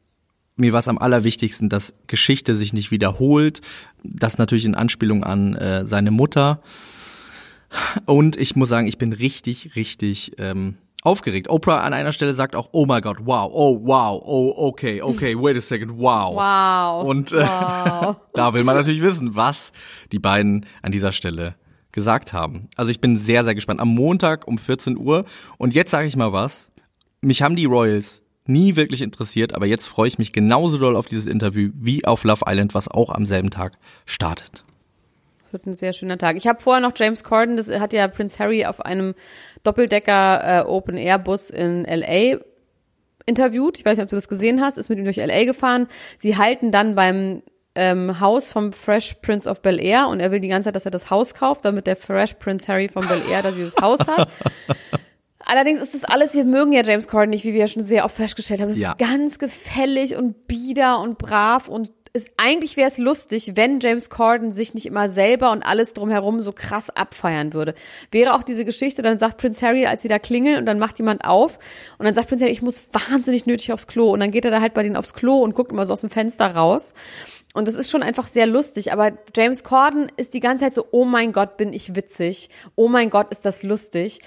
mir war es am allerwichtigsten, dass Geschichte sich nicht wiederholt. Das natürlich in Anspielung an äh, seine Mutter. Und ich muss sagen, ich bin richtig, richtig ähm, aufgeregt. Oprah an einer Stelle sagt auch, oh my God, wow, oh wow, oh okay, okay, wait a second, wow. Wow. Und äh, wow. da will man natürlich wissen, was die beiden an dieser Stelle gesagt haben. Also ich bin sehr, sehr gespannt. Am Montag um 14 Uhr. Und jetzt sage ich mal was. Mich haben die Royals nie wirklich interessiert, aber jetzt freue ich mich genauso doll auf dieses Interview wie auf Love Island, was auch am selben Tag startet. Wird ein sehr schöner Tag. Ich habe vorher noch James Corden, das hat ja Prince Harry auf einem Doppeldecker äh, Open Air Bus in LA interviewt. Ich weiß nicht, ob du das gesehen hast, ist mit ihm durch LA gefahren. Sie halten dann beim ähm, Haus vom Fresh Prince of Bel Air und er will die ganze Zeit, dass er das Haus kauft, damit der Fresh Prince Harry von Bel Air da dieses Haus hat. Allerdings ist das alles, wir mögen ja James Corden nicht, wie wir ja schon sehr oft festgestellt haben. Das Ja. ist ganz gefällig und bieder und brav und ist, eigentlich wäre es lustig, wenn James Corden sich nicht immer selber und alles drumherum so krass abfeiern würde. Wäre auch diese Geschichte, dann sagt Prince Harry, als sie da klingeln und dann macht jemand auf und dann sagt Prince Harry, ich muss wahnsinnig nötig aufs Klo und dann geht er da halt bei denen aufs Klo und guckt immer so aus dem Fenster raus. Und das ist schon einfach sehr lustig, aber James Corden ist die ganze Zeit so, oh mein Gott, bin ich witzig. Oh mein Gott, ist das lustig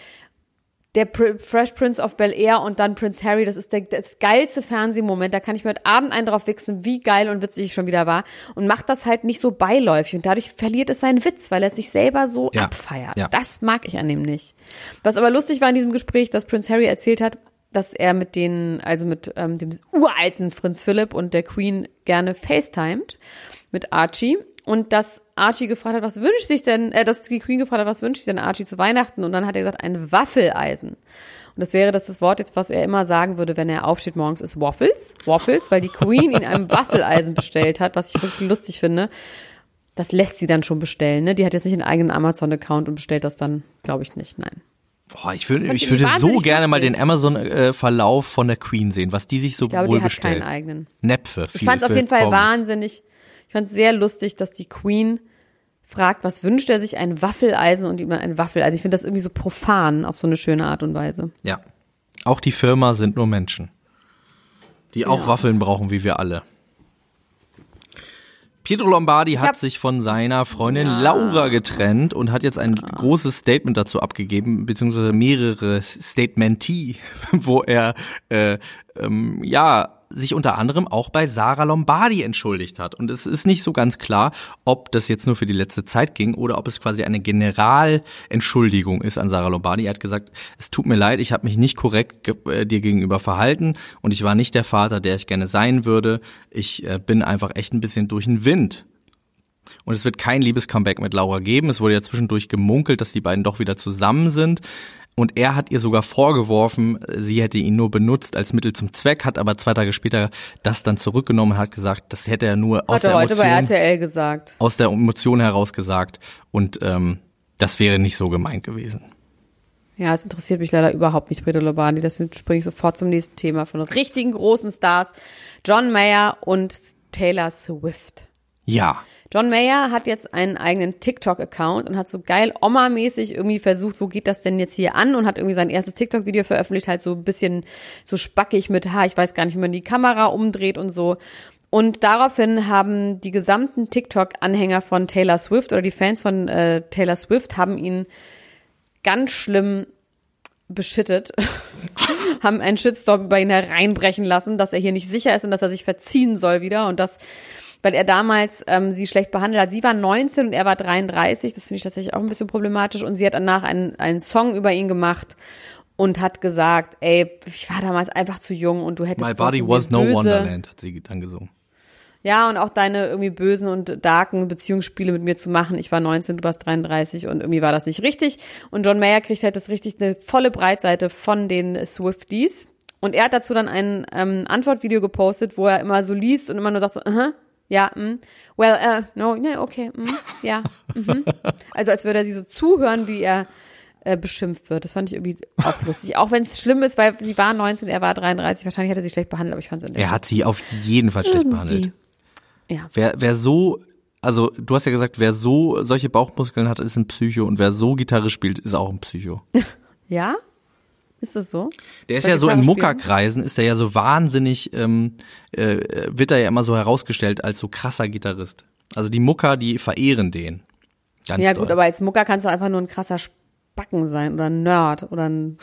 der Pr Fresh Prince of Bel Air und dann Prince Harry, das ist der, das geilste Fernsehmoment. Da kann ich mir heute Abend einen drauf wichsen, wie geil und witzig ich schon wieder war. Und macht das halt nicht so beiläufig. Und dadurch verliert es seinen Witz, weil er sich selber so Ja. abfeiert. Ja. Das mag ich an dem nicht. Was aber lustig war in diesem Gespräch, dass Prince Harry erzählt hat, dass er mit den, also mit ähm, dem uralten Prinz Philipp und der Queen gerne FaceTimed mit Archie. Und dass Archie gefragt hat, was wünscht sich denn, äh, dass die Queen gefragt hat, was wünscht sich denn Archie zu Weihnachten? Und dann hat er gesagt, ein Waffeleisen. Und das wäre das, das Wort jetzt, was er immer sagen würde, wenn er aufsteht morgens, ist Waffles. Waffles, weil die Queen ihn ein Waffeleisen bestellt hat, was ich wirklich lustig finde. Das lässt sie dann schon bestellen, ne? Die hat jetzt nicht einen eigenen Amazon-Account und bestellt das dann, glaube ich nicht, nein. Boah, ich würde, ich würde so gerne mal den Amazon-Verlauf von der Queen sehen, was die sich so Ich glaube, wohl die hat bestellt. keinen eigenen. Näpfe. Ich fand es auf jeden Fall wahnsinnig, ich fand es sehr lustig, dass die Queen fragt, was wünscht er sich, ein Waffeleisen und ihm ein Waffeleisen. Ich finde das irgendwie so profan auf so eine schöne Art und Weise. Ja. Auch die Firma sind nur Menschen. Die auch Ja. Waffeln brauchen, wie wir alle. Pietro Lombardi hat sich von seiner Freundin Laura getrennt und hat jetzt ein großes Statement dazu abgegeben, beziehungsweise mehrere Statementee, wo er äh, ähm, ja sich unter anderem auch bei Sarah Lombardi entschuldigt hat. Und es ist nicht so ganz klar, ob das jetzt nur für die letzte Zeit ging oder ob es quasi eine Generalentschuldigung ist an Sarah Lombardi. Er hat gesagt, es tut mir leid, ich habe mich nicht korrekt ge äh, dir gegenüber verhalten und ich war nicht der Vater, der ich gerne sein würde. Ich äh, bin einfach echt ein bisschen durch den Wind. Und es wird kein Liebes-Comeback mit Laura geben. Es wurde ja zwischendurch gemunkelt, dass die beiden doch wieder zusammen sind. Und er hat ihr sogar vorgeworfen, sie hätte ihn nur benutzt als Mittel zum Zweck, hat aber zwei Tage später das dann zurückgenommen und hat gesagt, das hätte er nur aus Hat er der, heute bei Emotion, RTL gesagt. aus der Emotion heraus gesagt. Und ähm, das wäre nicht so gemeint gewesen. Ja, es interessiert mich leider überhaupt nicht, Peter Lombardi. Deswegen springe ich sofort zum nächsten Thema von richtigen großen Stars. John Mayer und Taylor Swift. Ja. John Mayer hat jetzt einen eigenen TikTok-Account und hat so geil Oma-mäßig irgendwie versucht, wo geht das denn jetzt hier an und hat irgendwie sein erstes TikTok-Video veröffentlicht, halt so ein bisschen so spackig mit, ha, ich weiß gar nicht, wie man die Kamera umdreht und so. Und daraufhin haben die gesamten TikTok-Anhänger von Taylor Swift oder die Fans von äh, Taylor Swift haben ihn ganz schlimm beschittet, haben einen Shitstorm über ihn hereinbrechen lassen, dass er hier nicht sicher ist und dass er sich verziehen soll wieder und das, weil er damals ähm, sie schlecht behandelt hat. Sie war 19 und er war 33, das finde ich tatsächlich auch ein bisschen problematisch und sie hat danach einen, einen Song über ihn gemacht und hat gesagt, ey, ich war damals einfach zu jung und du hättest My body was no wonderland, hat sie dann gesungen. ja, und auch deine irgendwie bösen und darken Beziehungsspiele mit mir zu machen. Ich war 19, du warst 33 und irgendwie war das nicht richtig. Und John Mayer kriegt halt das richtig eine volle Breitseite von den Swifties. Und er hat dazu dann ein ähm, Antwortvideo gepostet, wo er immer so liest und immer nur sagt so, aha, ja, mm, well, uh, no, ne, okay, mm, ja, mhm. Also als würde er sie so zuhören, wie er äh, beschimpft wird. Das fand ich irgendwie auch lustig. Auch wenn es schlimm ist, weil sie war 19, er war 33. Wahrscheinlich hat er sie schlecht behandelt, aber ich fand es Er hat sie auf jeden Fall schlecht behandelt. Ja. Wer, wer so, also du hast ja gesagt, wer so solche Bauchmuskeln hat, ist ein Psycho und wer so Gitarre spielt, ist auch ein Psycho. Ja? Ist das so? Der ist Soll ja so in? Muckerkreisen, ist er ja so wahnsinnig, ähm, äh, wird er ja immer so herausgestellt als so krasser Gitarrist. Also die Mucker, die verehren den. Ganz Ja doll. gut, aber als Mucker kannst du einfach nur ein krasser Spacken sein oder ein Nerd oder ein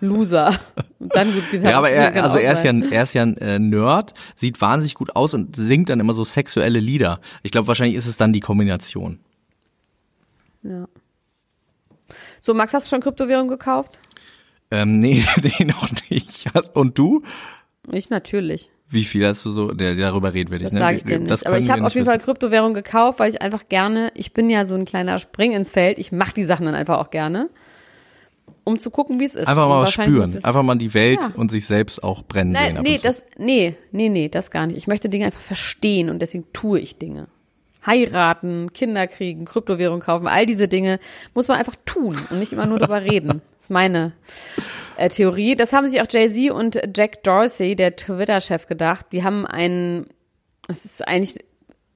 Loser. Und dann gut Gitarre Ja, aber er, also er ist ja, ein- er ist ja ein äh, Nerd, sieht wahnsinnig gut aus und singt dann immer so sexuelle Lieder. Ich glaube, wahrscheinlich ist es dann die Kombination. Ja. So, Max, hast du schon Kryptowährung gekauft? Ähm, nee, nee, noch nicht. Und du? Ich natürlich. Wie viel hast du so? Der, darüber reden wir nicht. Das ne? sage ich dir Das nicht. Aber ich habe auf jeden Fall. Kryptowährung gekauft, weil ich einfach gerne, ich bin ja so ein kleiner Spring ins Feld. Ich mache die Sachen dann einfach auch gerne, um zu gucken, wie es ist. Einfach mal was spüren. Einfach mal die Welt Ja. und sich selbst auch brennen sehen. Nein, ab nee, das, nee, nee, nee, das gar nicht. Ich möchte Dinge einfach verstehen und deswegen tue ich Dinge. Heiraten, Kinder kriegen, Kryptowährung kaufen, all diese Dinge muss man einfach tun und nicht immer nur darüber reden. Das ist meine äh, Theorie. Das haben sich auch Jay-Z und Jack Dorsey, der Twitter-Chef, gedacht. Die haben einen, das ist eigentlich,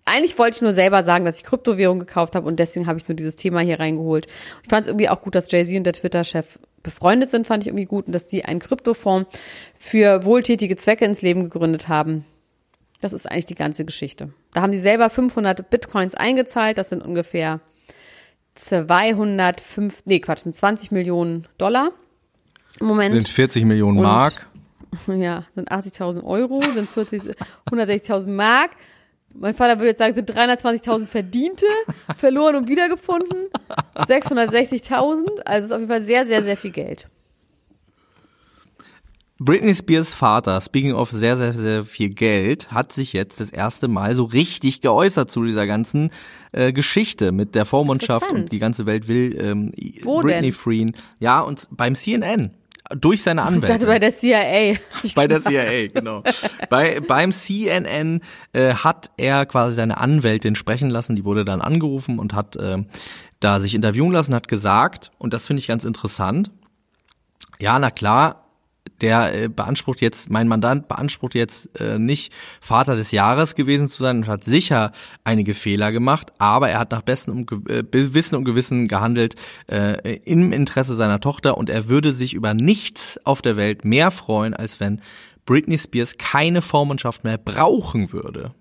eigentlich wollte ich nur selber sagen, dass ich Kryptowährung gekauft habe und deswegen habe ich nur dieses Thema hier reingeholt. Ich fand es irgendwie auch gut, dass Jay-Z und der Twitter-Chef befreundet sind, fand ich irgendwie gut und dass die einen Kryptofonds für wohltätige Zwecke ins Leben gegründet haben. Das ist eigentlich die ganze Geschichte. Da haben die selber 500 Bitcoins eingezahlt. Das sind ungefähr 205, nee, Quatsch, sind 20 Millionen Dollar im Moment. sind 40 Millionen Und- Mark. Ja, sind 80.000 Euro, sind 40, 160.000 Mark. Mein Vater würde jetzt sagen, sind 320.000 verdiente, verloren und wiedergefunden. 660.000, also ist auf jeden Fall sehr, sehr, sehr viel Geld. Britney Spears Vater, speaking of sehr, sehr, sehr viel Geld, hat sich jetzt das erste Mal so richtig geäußert zu dieser ganzen äh, Geschichte mit der Vormundschaft und die ganze Welt will ähm, Wo Britney denn? freeen. Ja, und beim CNN. Durch seine Ich Anwälte. dachte bei der CIA. Ich Bei der. CIA, genau. Bei, beim CNN äh, hat er quasi seine Anwältin sprechen lassen, die wurde dann angerufen und hat ähm, da sich interviewen lassen, hat gesagt, und das finde ich ganz interessant, ja, na klar, der äh, beansprucht jetzt, mein Mandant beansprucht jetzt äh, nicht Vater des Jahres gewesen zu sein und hat sicher einige Fehler gemacht, aber er hat nach bestem und äh, Wissen und Gewissen gehandelt äh, im Interesse seiner Tochter und er würde sich über nichts auf der Welt mehr freuen, als wenn Britney Spears keine Vormundschaft mehr brauchen würde.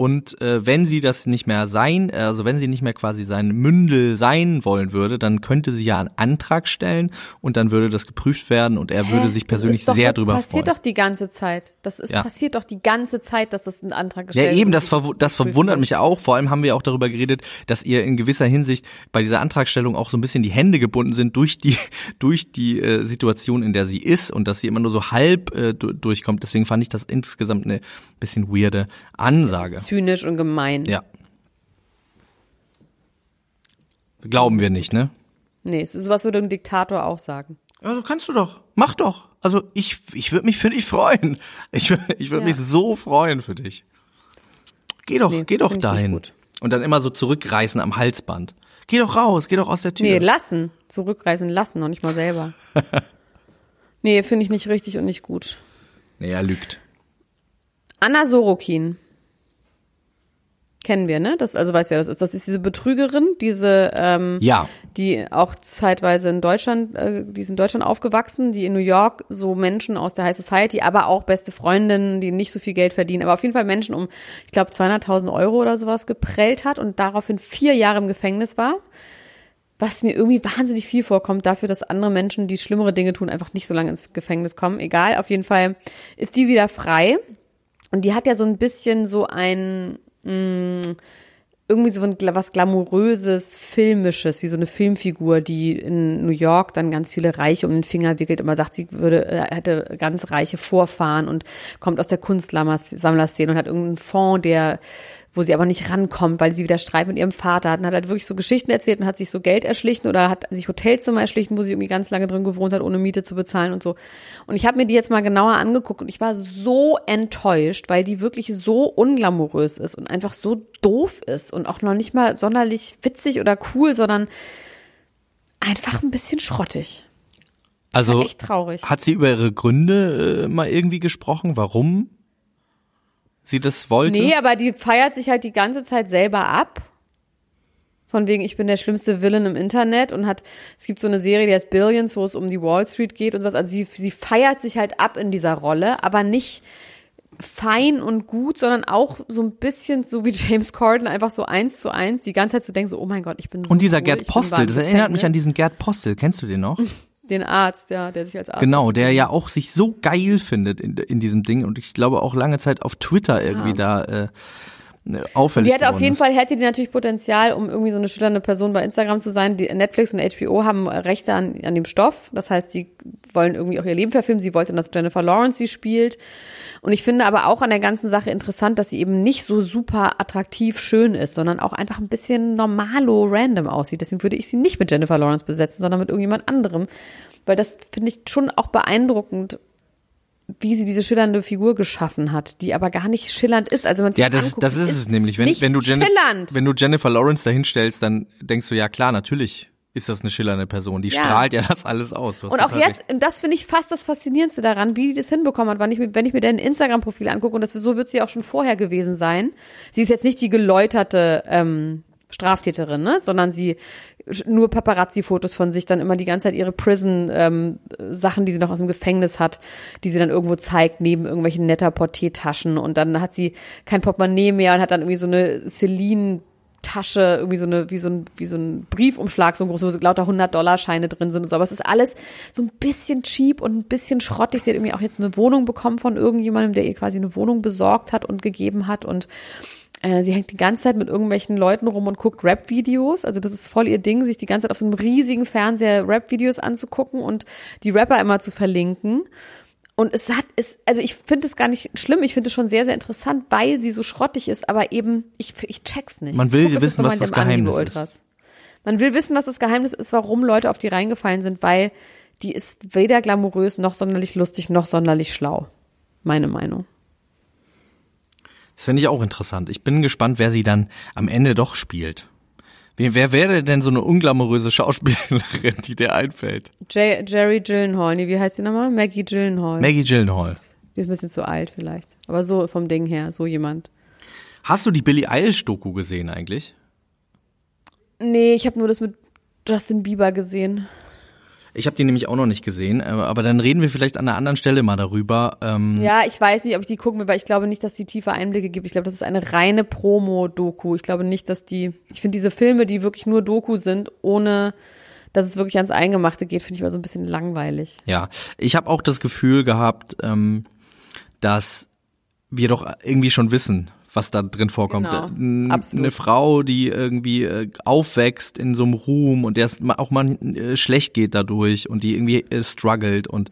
Und äh, wenn sie das nicht mehr sein, also wenn sie nicht mehr quasi sein Mündel sein wollen würde, dann könnte sie ja einen Antrag stellen und dann würde das geprüft werden und er würde Hä? sich Das persönlich doch, sehr das drüber passiert freuen. doch die ganze Zeit. Das ist Ja. passiert doch die ganze Zeit, dass das ein Antrag Ja, gestellt eben, wird. das, verwu das verwundert mich auch. Vor allem haben wir auch darüber geredet, dass ihr in gewisser Hinsicht bei dieser Antragstellung auch so ein bisschen die Hände gebunden sind durch die, durch die äh, Situation, in der sie ist und dass sie immer nur so halb äh, du durchkommt. Deswegen fand ich das insgesamt eine bisschen weirde Ansage. Zynisch und gemein. Ja. Glauben wir nicht, ne? Nee, es ist sowas würde ein Diktator auch sagen. Also kannst du doch. Mach doch. Also ich, ich würde mich für dich freuen. Ich, ich würde Ja. mich so freuen für dich. Geh doch, Nee, geh doch dahin. Und dann immer so zurückreißen am Halsband. Geh doch raus, geh doch aus der Tür. Nee, lassen. Zurückreisen lassen, noch nicht mal selber. nee, finde ich nicht richtig und nicht gut. nee, er lügt. Anna Sorokin. Kennen wir, ne? Das, also weißt du, wer das ist. Das ist diese Betrügerin, diese, ähm, Ja. die auch zeitweise in Deutschland, äh, die ist in Deutschland aufgewachsen, die in New York so Menschen aus der High Society, aber auch beste Freundinnen, die nicht so viel Geld verdienen, aber auf jeden Fall Menschen um, ich glaube, 200.000 Euro oder sowas geprellt hat und daraufhin vier Jahre im Gefängnis war. Was mir irgendwie wahnsinnig viel vorkommt dafür, dass andere Menschen, die schlimmere Dinge tun, einfach nicht so lange ins Gefängnis kommen. Egal, auf jeden Fall ist die wieder frei. Und die hat ja so ein bisschen so ein, mh, irgendwie so ein, was glamouröses, filmisches, wie so eine Filmfigur, die in New York dann ganz viele Reiche um den Finger wickelt, immer sagt, sie würde, äh, hätte ganz reiche Vorfahren und kommt aus der Kunstsammlerszene und hat irgendeinen Fonds, der wo sie aber nicht rankommt, weil sie wieder Streit mit ihrem Vater hat und hat halt wirklich so Geschichten erzählt und hat sich so Geld erschlichen oder hat sich Hotelzimmer erschlichen, wo sie irgendwie ganz lange drin gewohnt hat, ohne Miete zu bezahlen und so. Und ich habe mir die jetzt mal genauer angeguckt und ich war so enttäuscht, weil die wirklich so unglamourös ist und einfach so doof ist und auch noch nicht mal sonderlich witzig oder cool, sondern einfach ein bisschen schrottig. Also echt traurig. hat sie über ihre Gründe äh, mal irgendwie gesprochen, warum sie das wollte? Nee, aber die feiert sich halt die ganze Zeit selber ab. Von wegen, ich bin der schlimmste Villain im Internet und hat, es gibt so eine Serie, die heißt Billions, wo es um die Wall Street geht und sowas. Also sie, sie feiert sich halt ab in dieser Rolle, aber nicht fein und gut, sondern auch so ein bisschen so wie James Corden, einfach so eins zu eins, die ganze Zeit zu denken, so, oh mein Gott, ich bin so Und dieser cool, Gerd Postel, das erinnert mich an diesen Gerd Postel, kennst du den noch? Den Arzt, ja, der sich als Arzt. Genau, der ja auch sich so geil findet in, in diesem Ding und ich glaube auch lange Zeit auf Twitter irgendwie da äh, auffällig Die hätte auf jeden ist. Fall, hätte die natürlich Potenzial, um irgendwie so eine schillernde Person bei Instagram zu sein. Die Netflix und HBO haben Rechte an, an dem Stoff. Das heißt, die wollen irgendwie auch ihr Leben verfilmen. Sie wollte, dass Jennifer Lawrence sie spielt. Und ich finde aber auch an der ganzen Sache interessant, dass sie eben nicht so super attraktiv schön ist, sondern auch einfach ein bisschen normalo random aussieht. Deswegen würde ich sie nicht mit Jennifer Lawrence besetzen, sondern mit irgendjemand anderem. Weil das finde ich schon auch beeindruckend, wie sie diese schillernde Figur geschaffen hat, die aber gar nicht schillernd ist. Also man Ja, das, ist- das ist es nämlich. Wenn, nicht wenn, du Jenni- schillernd. wenn du Jennifer Lawrence dahinstellst, dann denkst du, ja klar, natürlich ist das eine schillernde Person. Die Ja. strahlt ja das alles aus. Und auch jetzt, und das finde ich fast das Faszinierendste daran, wie die das hinbekommen hat, wenn ich mir, wenn ich mir dein Instagram-Profil angucke, und das, so wird sie auch schon vorher gewesen sein. Sie ist jetzt nicht die geläuterte ähm, Straftäterin, ne? sondern sie nur Paparazzi-Fotos von sich, dann immer die ganze Zeit ihre Prison-Sachen, die sie noch aus dem Gefängnis hat, die sie dann irgendwo zeigt, neben irgendwelchen netter Portettaschen. Und dann hat sie kein Portemonnaie mehr und hat dann irgendwie so eine Celine Tasche, irgendwie so eine, wie so ein, wie so ein Briefumschlag, so ein groß, wo so lauter 100-Dollar-Scheine drin sind und so. Aber es ist alles so ein bisschen cheap und ein bisschen schrottig. Sie hat irgendwie auch jetzt eine Wohnung bekommen von irgendjemandem, der ihr quasi eine Wohnung besorgt hat und gegeben hat und äh, sie hängt die ganze Zeit mit irgendwelchen Leuten rum und guckt Rap-Videos. Also das ist voll ihr Ding, sich die ganze Zeit auf so einem riesigen Fernseher Rap-Videos anzugucken und die Rapper immer zu verlinken. Und es hat, es, also ich finde es gar nicht schlimm, ich finde es schon sehr, sehr interessant, weil sie so schrottig ist, aber eben, ich, ich check's nicht. Man will euch wissen, was das dem an, Geheimnis Ultras. Man will wissen, was das Geheimnis ist, warum Leute auf die reingefallen sind, weil die ist weder glamourös, noch sonderlich lustig, noch sonderlich schlau. Meine Meinung. Das finde ich auch interessant. Ich bin gespannt, wer sie dann am Ende doch spielt. Wer, wer wäre denn so eine unglamouröse Schauspielerin, die dir einfällt? J Jerry Gyllenhaal, nee, wie heißt die nochmal? Maggie Gyllenhaal. Maggie Gyllenhaal. die ist ein bisschen zu alt vielleicht. Aber so vom Ding her, so jemand. Hast du die Billie Eilish-Doku gesehen eigentlich? Nee, ich habe nur das mit Justin Bieber gesehen. Ich habe die nämlich auch noch nicht gesehen, äh, aber dann reden wir vielleicht an einer anderen Stelle mal darüber. Ähm, Ja, ich weiß nicht, ob ich die gucken will, weil ich glaube nicht, dass die tiefe Einblicke gibt. Ich glaube, das ist eine reine Promo-Doku. Ich glaube nicht, dass die. Ich finde diese Filme, die wirklich nur Doku sind, ohne dass es wirklich ans Eingemachte geht, finde ich immer so ein bisschen langweilig. Ja, ich habe auch das Gefühl gehabt, ähm, dass wir doch irgendwie schon wissen, was da drin vorkommt. Genau, n-. Eine Frau, die irgendwie äh, aufwächst in so einem Ruhm und der es auch mal äh, schlecht geht dadurch und die irgendwie äh, struggelt und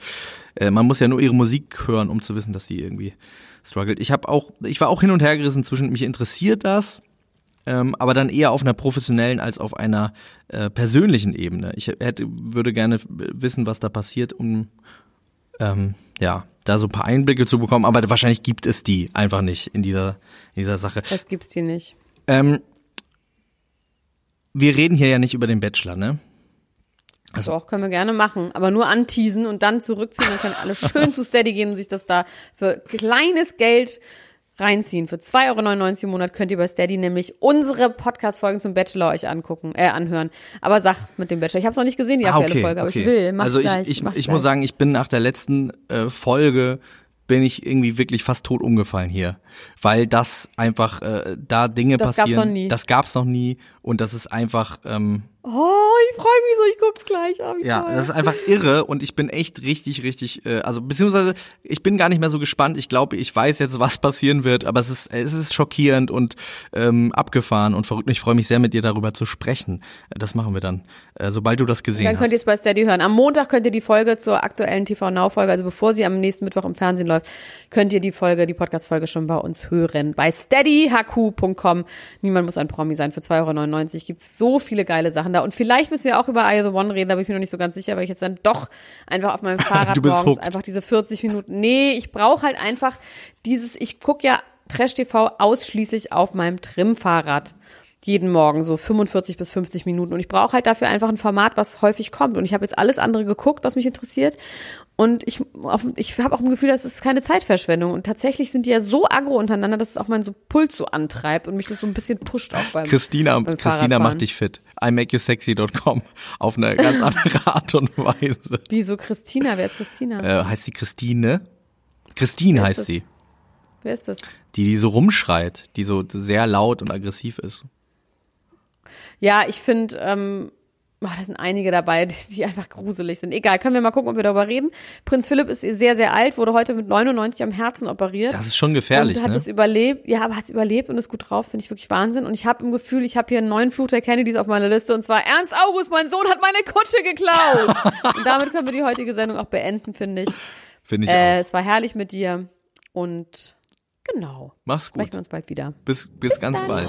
äh, man muss ja nur ihre Musik hören, um zu wissen, dass sie irgendwie struggelt. Ich habe auch, ich war auch hin und her gerissen zwischen mich interessiert das, ähm, aber dann eher auf einer professionellen als auf einer äh, persönlichen Ebene. Ich hätte, würde gerne wissen, was da passiert, um ähm, ja, da so ein paar Einblicke zu bekommen, aber wahrscheinlich gibt es die einfach nicht in dieser, in dieser Sache. Das gibt's die nicht. Ähm, wir reden hier ja nicht über den Bachelor, ne? Also auch können wir gerne machen, aber nur anteasen und dann zurückziehen. Dann können alle schön zu Steady gehen und sich das da für kleines Geld reinziehen. Für 2,99 Euro im Monat könnt ihr bei Steady nämlich unsere Podcast-Folgen zum Bachelor euch angucken, äh, anhören. Aber sag mit dem Bachelor. Ich habe es noch nicht gesehen, die aktuelle Folge, aber ich will. Mach also ich, gleich, ich, ich gleich. muss sagen, ich bin nach der letzten äh, Folge bin ich irgendwie wirklich fast tot umgefallen hier, weil das einfach äh, da Dinge Das gab's passieren. noch nie. Das gab's noch nie und das ist einfach ähm, Oh, ich freue mich so, ich guck's gleich. Oh, Ja, toll. das ist einfach irre und ich bin echt richtig, richtig, äh, also beziehungsweise ich bin gar nicht mehr so gespannt. Ich glaube, ich weiß jetzt, was passieren wird, aber es ist, es ist schockierend und ähm, abgefahren und verrückt. Ich freue mich sehr, mit dir darüber zu sprechen. Das machen wir dann, äh, sobald du das gesehen Dann könnt ihr hast. es bei Steady hören. Am Montag könnt ihr die Folge zur aktuellen TV Now Folge, also bevor sie am nächsten Mittwoch im Fernsehen läuft, könnt ihr die Folge, die Podcast Folge schon bei uns hören. Bei steadyhq.com. Niemand muss ein Promi sein. Für 2,99 Euro gibt's so viele geile Sachen da. Und vielleicht müssen wir auch über I The One reden, da bin ich mir noch nicht so ganz sicher, weil ich jetzt dann doch einfach auf meinem Fahrrad morgens einfach diese 40 Minuten. Nee, ich brauche halt einfach dieses, ich guck ja Trash TV ausschließlich auf meinem Trim-Fahrrad jeden Morgen so 45 bis 50 Minuten und ich brauche halt dafür einfach ein Format, was häufig kommt und ich habe jetzt alles andere geguckt, was mich interessiert und ich auf, ich habe auch ein Gefühl, das ist keine Zeitverschwendung und tatsächlich sind die ja so aggro untereinander, dass es auch meinen so Puls so antreibt und mich das so ein bisschen pusht auch beim Christina, beim Christina macht dich fit. imakeyousexy.com auf eine ganz andere Art und Weise. Wieso Christina? Wer ist Christina? Äh, heißt sie Christine? Christine heißt das? sie. Wer ist das? Die, die so rumschreit, die so sehr laut und aggressiv ist. Ja, ich finde, ähm, Boah, da sind einige dabei, die, die einfach gruselig sind. Egal, können wir mal gucken, ob wir darüber reden. Prinz Philipp ist sehr, sehr alt, wurde heute mit 99 am Herzen operiert. Das ist schon gefährlich, und hat ne? es überlebt. Ja, aber hat es überlebt und ist gut drauf, finde ich wirklich Wahnsinn. Und ich habe im Gefühl, ich habe hier einen neuen Fluch der Kennedys auf meiner Liste und zwar Ernst August, mein Sohn hat meine Kutsche geklaut. und damit können wir die heutige Sendung auch beenden, finde ich. Finde ich Äh, auch. es war herrlich mit dir und genau. Mach's Sprechen gut. wir uns bald wieder. Bis, bis, ganz dann. bald.